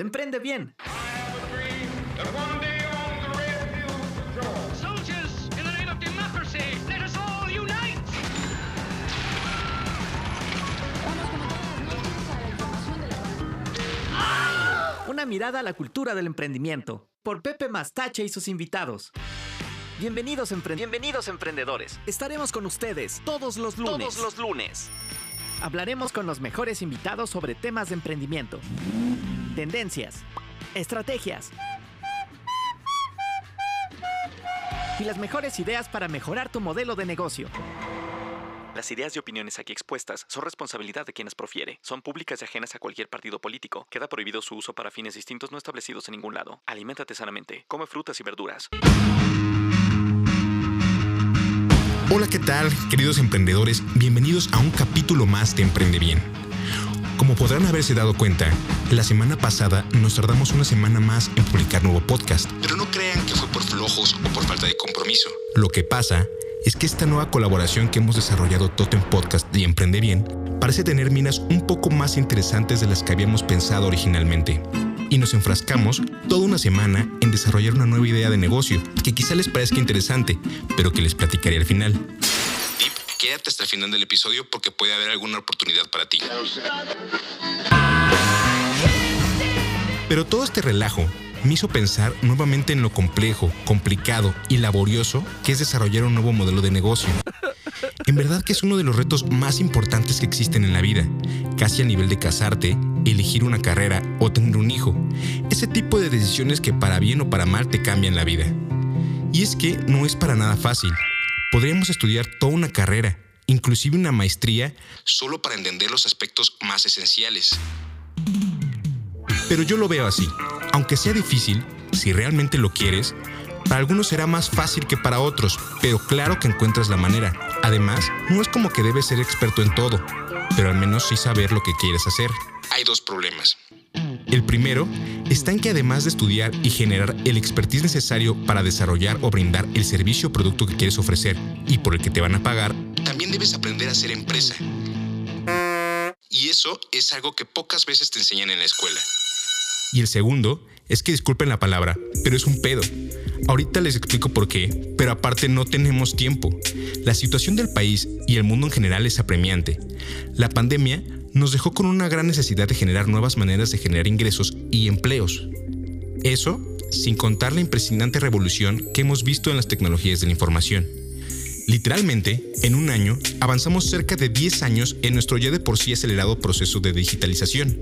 de Emprende Bien. Una mirada a la cultura del emprendimiento, por Pepe Mastache y sus invitados. Bienvenidos, Bienvenidos emprendedores. Estaremos con ustedes todos los lunes. Todos los lunes. Hablaremos con los mejores invitados sobre temas de emprendimiento, tendencias, estrategias y las mejores ideas para mejorar tu modelo de negocio. Las ideas y opiniones aquí expuestas son responsabilidad de quienes profiere. Son públicas y ajenas a cualquier partido político. Queda prohibido su uso para fines distintos no establecidos en ningún lado. Aliméntate sanamente. Come frutas y verduras. Hola, ¿qué tal, queridos emprendedores? Bienvenidos a un capítulo más de Emprende Bien. Podrán haberse dado cuenta, la semana pasada nos tardamos una semana más en publicar nuevo podcast. Pero no crean que fue por flojos o por falta de compromiso. Lo que pasa es que esta nueva colaboración que hemos desarrollado Totem Podcast y Emprende Bien parece tener minas un poco más interesantes de las que habíamos pensado originalmente. Y nos enfrascamos toda una semana en desarrollar una nueva idea de negocio que quizá les parezca interesante, pero que les platicaré al final. Quédate hasta el final del episodio porque puede haber alguna oportunidad para ti. Pero todo este relajo me hizo pensar nuevamente en lo complejo, complicado y laborioso que es desarrollar un nuevo modelo de negocio. En verdad que es uno de los retos más importantes que existen en la vida, casi a nivel de casarte, elegir una carrera o tener un hijo. Ese tipo de decisiones que para bien o para mal te cambian la vida. Y es que no es para nada fácil. Podríamos estudiar toda una carrera, inclusive una maestría, solo para entender los aspectos más esenciales. Pero yo lo veo así. Aunque sea difícil, si realmente lo quieres, para algunos será más fácil que para otros, pero claro que encuentras la manera. Además, no es como que debes ser experto en todo, pero al menos sí saber lo que quieres hacer. Hay dos problemas. El primero está en que además de estudiar y generar el expertise necesario para desarrollar o brindar el servicio o producto que quieres ofrecer y por el que te van a pagar, también debes aprender a ser empresa. Y eso es algo que pocas veces te enseñan en la escuela. Y el segundo es que disculpen la palabra, pero es un pedo. Ahorita les explico por qué, pero aparte no tenemos tiempo. La situación del país y el mundo en general es apremiante. La pandemia nos dejó con una gran necesidad de generar nuevas maneras de generar ingresos y empleos. Eso sin contar la impresionante revolución que hemos visto en las tecnologías de la información. Literalmente, en un año, avanzamos cerca de 10 años en nuestro ya de por sí acelerado proceso de digitalización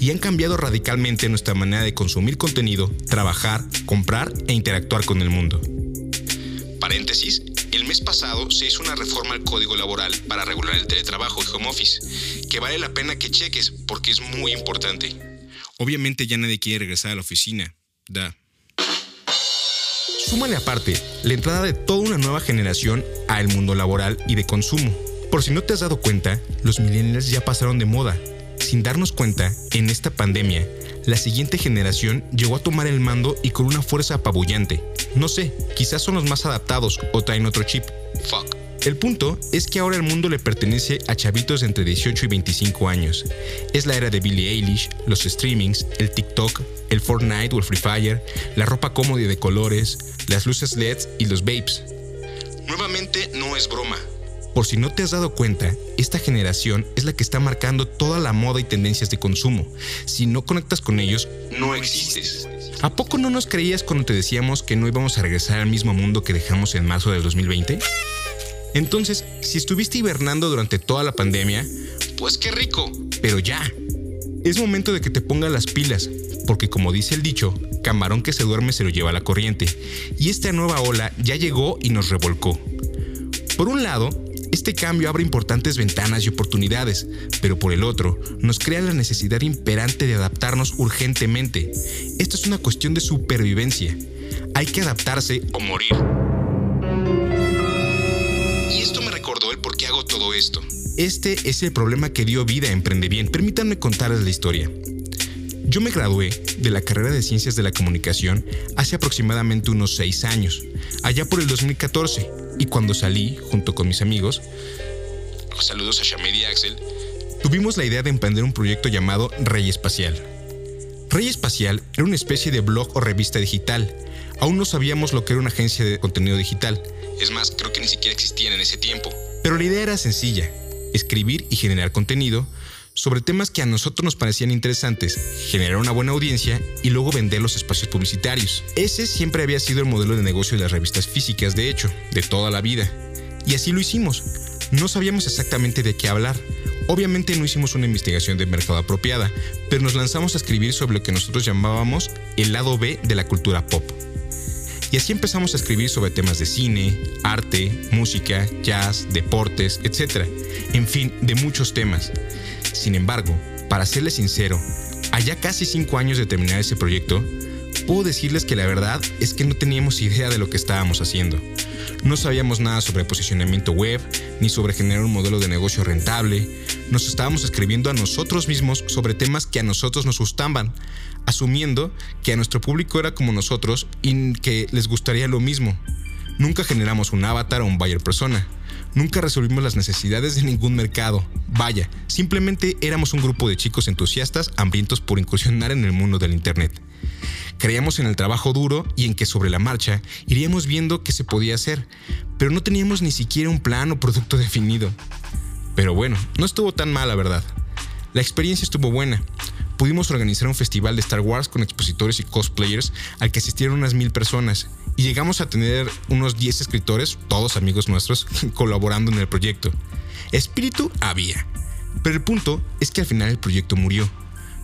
y han cambiado radicalmente nuestra manera de consumir contenido, trabajar, comprar e interactuar con el mundo. Paréntesis, el mes pasado se hizo una reforma al código laboral para regular el teletrabajo y home office, que vale la pena que cheques porque es muy importante. Obviamente ya nadie quiere regresar a la oficina, da. Súmale aparte la entrada de toda una nueva generación al mundo laboral y de consumo. Por si no te has dado cuenta, los millennials ya pasaron de moda. Sin darnos cuenta, en esta pandemia, la siguiente generación llegó a tomar el mando y con una fuerza apabullante. No sé, quizás son los más adaptados o traen otro chip. Fuck. El punto es que ahora el mundo le pertenece a chavitos entre 18 y 25 años. Es la era de Billie Eilish, los streamings, el TikTok, el Fortnite o el Free Fire, la ropa cómoda de colores, las luces LEDs y los vapes. Nuevamente no es broma. Por si no te has dado cuenta, esta generación es la que está marcando toda la moda y tendencias de consumo. Si no conectas con ellos, no existes. ¿A poco no nos creías cuando te decíamos que no íbamos a regresar al mismo mundo que dejamos en marzo del 2020? Entonces, si estuviste hibernando durante toda la pandemia, pues qué rico, pero ya. Es momento de que te pongas las pilas, porque como dice el dicho, camarón que se duerme se lo lleva a la corriente, y esta nueva ola ya llegó y nos revolcó. Por un lado, este cambio abre importantes ventanas y oportunidades, pero por el otro, nos crea la necesidad imperante de adaptarnos urgentemente. Esto es una cuestión de supervivencia. Hay que adaptarse o morir. Esto. Este es el problema que dio vida a Emprende Bien. Permítanme contarles la historia. Yo me gradué de la carrera de Ciencias de la Comunicación hace aproximadamente unos 6 años, allá por el 2014, y cuando salí, junto con mis amigos, saludos a Shamed y Axel, tuvimos la idea de emprender un proyecto llamado Rey Espacial. Rey Espacial era una especie de blog o revista digital. Aún no sabíamos lo que era una agencia de contenido digital. Es más, creo que ni siquiera existían en ese tiempo. Pero la idea era sencilla, escribir y generar contenido sobre temas que a nosotros nos parecían interesantes, generar una buena audiencia y luego vender los espacios publicitarios. Ese siempre había sido el modelo de negocio de las revistas físicas, de hecho, de toda la vida. Y así lo hicimos. No sabíamos exactamente de qué hablar. Obviamente no hicimos una investigación de mercado apropiada, pero nos lanzamos a escribir sobre lo que nosotros llamábamos el lado B de la cultura pop. Y así empezamos a escribir sobre temas de cine, arte, música, jazz, deportes, etc. En fin, de muchos temas. Sin embargo, para serles sincero, allá casi cinco años de terminar ese proyecto, puedo decirles que la verdad es que no teníamos idea de lo que estábamos haciendo. No sabíamos nada sobre posicionamiento web, ni sobre generar un modelo de negocio rentable. Nos estábamos escribiendo a nosotros mismos sobre temas que a nosotros nos gustaban, asumiendo que a nuestro público era como nosotros y que les gustaría lo mismo. Nunca generamos un avatar o un buyer persona. Nunca resolvimos las necesidades de ningún mercado. Vaya, simplemente éramos un grupo de chicos entusiastas hambrientos por incursionar en el mundo del Internet. Creíamos en el trabajo duro y en que sobre la marcha iríamos viendo qué se podía hacer, pero no teníamos ni siquiera un plan o producto definido. Pero bueno, no estuvo tan mal, la verdad. La experiencia estuvo buena. Pudimos organizar un festival de Star Wars con expositores y cosplayers al que asistieron unas mil personas y llegamos a tener unos 10 escritores, todos amigos nuestros, colaborando en el proyecto. Espíritu había. Pero el punto es que al final el proyecto murió.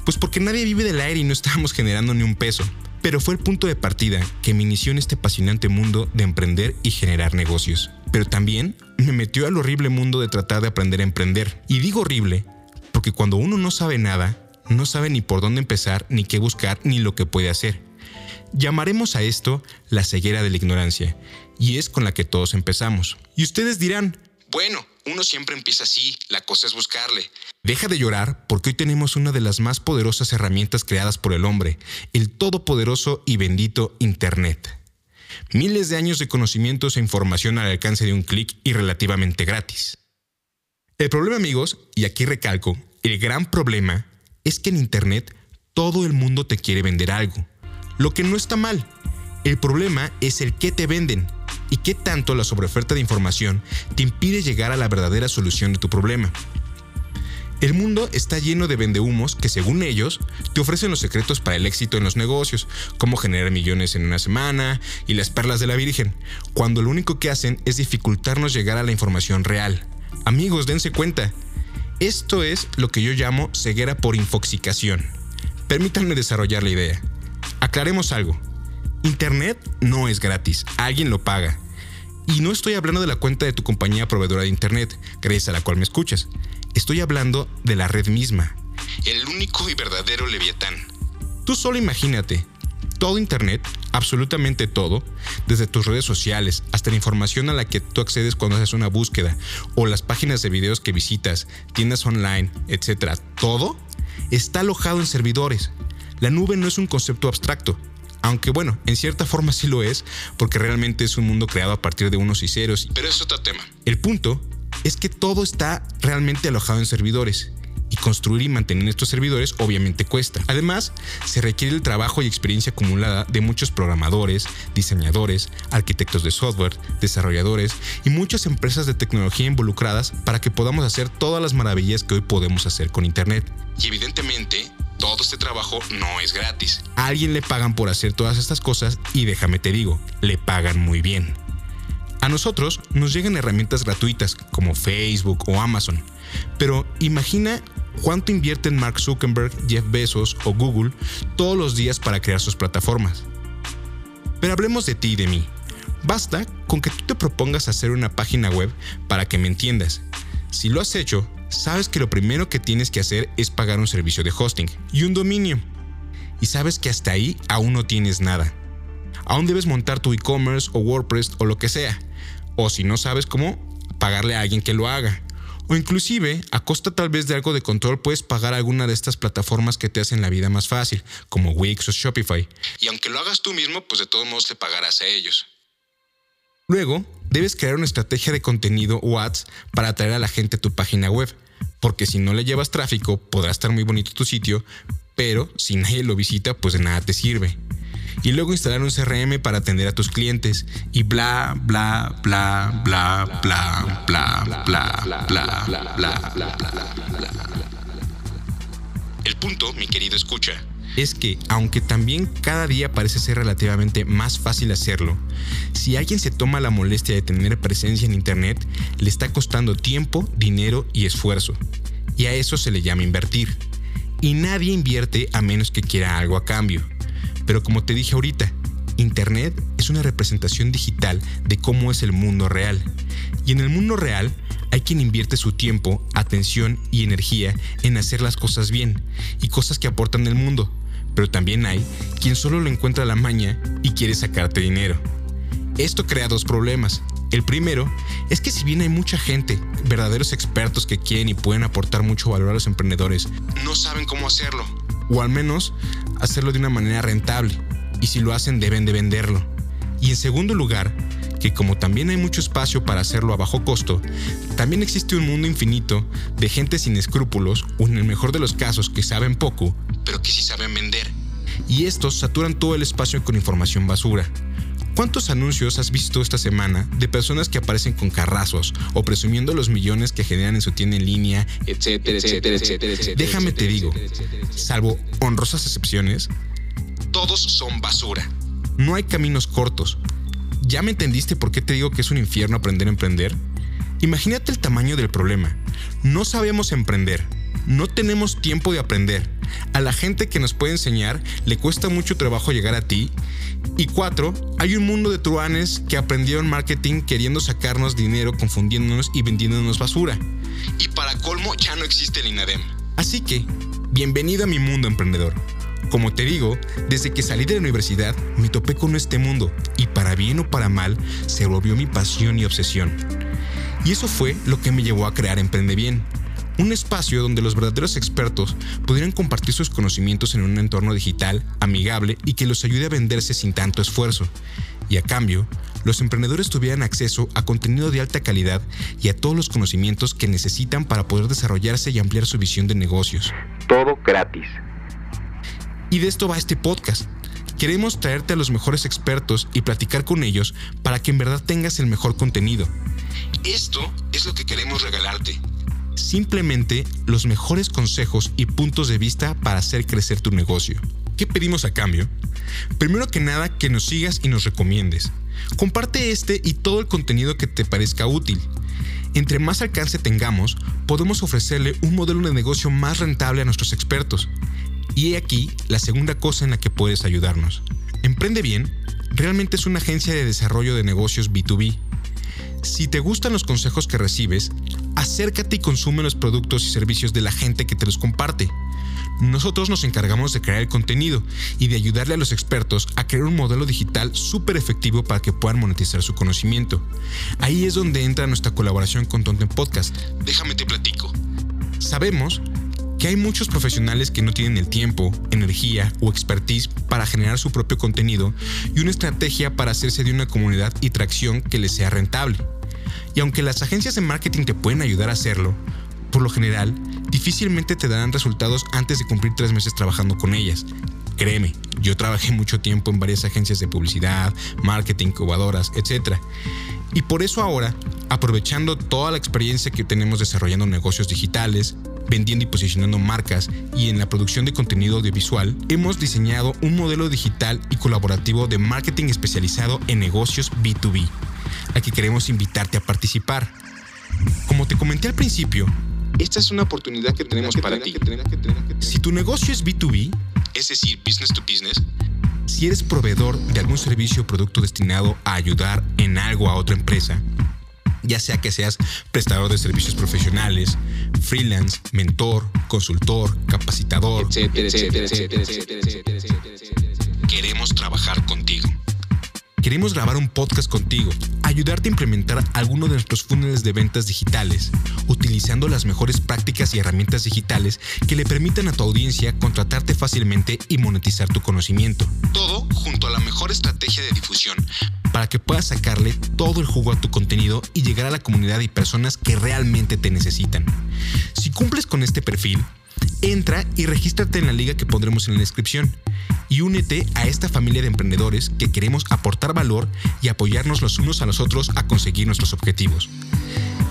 Pues porque nadie vive del aire y no estábamos generando ni un peso. Pero fue el punto de partida que me inició en este apasionante mundo de emprender y generar negocios. Pero también me metió al horrible mundo de tratar de aprender a emprender. Y digo horrible porque cuando uno no sabe nada, no sabe ni por dónde empezar, ni qué buscar, ni lo que puede hacer. Llamaremos a esto la ceguera de la ignorancia, y es con la que todos empezamos. Y ustedes dirán, bueno, uno siempre empieza así, la cosa es buscarle. Deja de llorar porque hoy tenemos una de las más poderosas herramientas creadas por el hombre, el todopoderoso y bendito Internet. Miles de años de conocimientos e información al alcance de un clic y relativamente gratis. El problema amigos, y aquí recalco, el gran problema es que en Internet todo el mundo te quiere vender algo lo que no está mal. El problema es el qué te venden y qué tanto la sobreoferta de información te impide llegar a la verdadera solución de tu problema. El mundo está lleno de vendehumos que según ellos te ofrecen los secretos para el éxito en los negocios, cómo generar millones en una semana y las perlas de la Virgen, cuando lo único que hacen es dificultarnos llegar a la información real. Amigos, dense cuenta. Esto es lo que yo llamo ceguera por infoxicación. Permítanme desarrollar la idea. Aclaremos algo. Internet no es gratis, alguien lo paga. Y no estoy hablando de la cuenta de tu compañía proveedora de Internet, gracias a la cual me escuchas. Estoy hablando de la red misma. El único y verdadero leviatán. Tú solo imagínate, todo Internet, absolutamente todo, desde tus redes sociales hasta la información a la que tú accedes cuando haces una búsqueda, o las páginas de videos que visitas, tiendas online, etc., todo está alojado en servidores la nube no es un concepto abstracto, aunque bueno, en cierta forma sí lo es, porque realmente es un mundo creado a partir de unos y ceros. Pero es otro tema. El punto es que todo está realmente alojado en servidores. Y construir y mantener estos servidores obviamente cuesta. Además, se requiere el trabajo y experiencia acumulada de muchos programadores, diseñadores, arquitectos de software, desarrolladores y muchas empresas de tecnología involucradas para que podamos hacer todas las maravillas que hoy podemos hacer con Internet. Y evidentemente, todo este trabajo no es gratis. A alguien le pagan por hacer todas estas cosas y déjame te digo, le pagan muy bien. A nosotros nos llegan herramientas gratuitas como Facebook o Amazon, pero imagina cuánto invierten Mark Zuckerberg, Jeff Bezos o Google todos los días para crear sus plataformas. Pero hablemos de ti y de mí. Basta con que tú te propongas hacer una página web para que me entiendas. Si lo has hecho, sabes que lo primero que tienes que hacer es pagar un servicio de hosting y un dominio. Y sabes que hasta ahí aún no tienes nada. Aún debes montar tu e-commerce o WordPress o lo que sea. O si no sabes cómo, pagarle a alguien que lo haga. O inclusive, a costa tal vez de algo de control, puedes pagar alguna de estas plataformas que te hacen la vida más fácil, como Wix o Shopify. Y aunque lo hagas tú mismo, pues de todos modos le pagarás a ellos. Luego, debes crear una estrategia de contenido o ads para atraer a la gente a tu página web, porque si no le llevas tráfico, podrá estar muy bonito tu sitio, pero si nadie lo visita, pues de nada te sirve. Y luego instalar un CRM para atender a tus clientes y bla, bla, bla, bla, bla, bla, bla, bla, bla, bla, bla, bla. El punto, mi querido escucha, es que, aunque también cada día parece ser relativamente más fácil hacerlo, si alguien se toma la molestia de tener presencia en Internet, le está costando tiempo, dinero y esfuerzo. Y a eso se le llama invertir. Y nadie invierte a menos que quiera algo a cambio. Pero como te dije ahorita, Internet es una representación digital de cómo es el mundo real. Y en el mundo real hay quien invierte su tiempo, atención y energía en hacer las cosas bien y cosas que aportan al mundo pero también hay quien solo lo encuentra la maña y quiere sacarte dinero. Esto crea dos problemas. El primero es que si bien hay mucha gente, verdaderos expertos que quieren y pueden aportar mucho valor a los emprendedores, no saben cómo hacerlo, o al menos hacerlo de una manera rentable, y si lo hacen deben de venderlo. Y en segundo lugar, que como también hay mucho espacio para hacerlo a bajo costo, también existe un mundo infinito de gente sin escrúpulos, o en el mejor de los casos que saben poco, pero que sí saben vender. Y estos saturan todo el espacio con información basura. ¿Cuántos anuncios has visto esta semana de personas que aparecen con carrazos o presumiendo los millones que generan en su tienda en línea, etcétera, etcétera, etcétera? Déjame te digo, salvo honrosas excepciones, todos son basura. No hay caminos cortos, ¿Ya me entendiste por qué te digo que es un infierno aprender a emprender? Imagínate el tamaño del problema. No sabemos emprender. No tenemos tiempo de aprender. A la gente que nos puede enseñar le cuesta mucho trabajo llegar a ti. Y cuatro, hay un mundo de truanes que aprendieron marketing queriendo sacarnos dinero, confundiéndonos y vendiéndonos basura. Y para colmo ya no existe el INADEM. Así que, bienvenido a mi mundo emprendedor. Como te digo, desde que salí de la universidad me topé con este mundo y para bien o para mal se volvió mi pasión y obsesión. Y eso fue lo que me llevó a crear Emprende Bien, un espacio donde los verdaderos expertos pudieran compartir sus conocimientos en un entorno digital, amigable y que los ayude a venderse sin tanto esfuerzo. Y a cambio, los emprendedores tuvieran acceso a contenido de alta calidad y a todos los conocimientos que necesitan para poder desarrollarse y ampliar su visión de negocios. Todo gratis. Y de esto va este podcast. Queremos traerte a los mejores expertos y platicar con ellos para que en verdad tengas el mejor contenido. Esto es lo que queremos regalarte. Simplemente los mejores consejos y puntos de vista para hacer crecer tu negocio. ¿Qué pedimos a cambio? Primero que nada, que nos sigas y nos recomiendes. Comparte este y todo el contenido que te parezca útil. Entre más alcance tengamos, podemos ofrecerle un modelo de negocio más rentable a nuestros expertos. Y he aquí la segunda cosa en la que puedes ayudarnos. Emprende bien realmente es una agencia de desarrollo de negocios B2B. Si te gustan los consejos que recibes, acércate y consume los productos y servicios de la gente que te los comparte. Nosotros nos encargamos de crear el contenido y de ayudarle a los expertos a crear un modelo digital súper efectivo para que puedan monetizar su conocimiento. Ahí es donde entra nuestra colaboración con Tonten Podcast. Déjame te platico. Sabemos que hay muchos profesionales que no tienen el tiempo, energía o expertise para generar su propio contenido y una estrategia para hacerse de una comunidad y tracción que les sea rentable. Y aunque las agencias de marketing te pueden ayudar a hacerlo, por lo general, difícilmente te darán resultados antes de cumplir tres meses trabajando con ellas. Créeme, yo trabajé mucho tiempo en varias agencias de publicidad, marketing, incubadoras, etc. Y por eso ahora, aprovechando toda la experiencia que tenemos desarrollando negocios digitales, vendiendo y posicionando marcas y en la producción de contenido audiovisual, hemos diseñado un modelo digital y colaborativo de marketing especializado en negocios B2B, al que queremos invitarte a participar. Como te comenté al principio, esta es una oportunidad que tenemos para ti. Si tu negocio es B2B, es decir, business to business, si eres proveedor de algún servicio o producto destinado a ayudar en algo a otra empresa, ya sea que seas prestador de servicios profesionales, freelance, mentor, consultor, capacitador, etcétera, Queremos grabar un podcast contigo, ayudarte a implementar alguno de nuestros funnels de ventas digitales, utilizando las mejores prácticas y herramientas digitales que le permitan a tu audiencia contratarte fácilmente y monetizar tu conocimiento. Todo junto a la mejor estrategia de difusión para que puedas sacarle todo el jugo a tu contenido y llegar a la comunidad y personas que realmente te necesitan. Si cumples con este perfil, Entra y regístrate en la liga que pondremos en la descripción y únete a esta familia de emprendedores que queremos aportar valor y apoyarnos los unos a los otros a conseguir nuestros objetivos.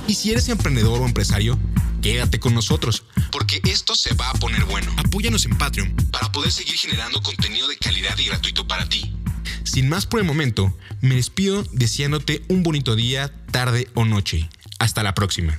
Y si eres emprendedor o empresario, quédate con nosotros, porque esto se va a poner bueno. Apóyanos en Patreon para poder seguir generando contenido de calidad y gratuito para ti. Sin más por el momento, me despido deseándote un bonito día, tarde o noche. Hasta la próxima.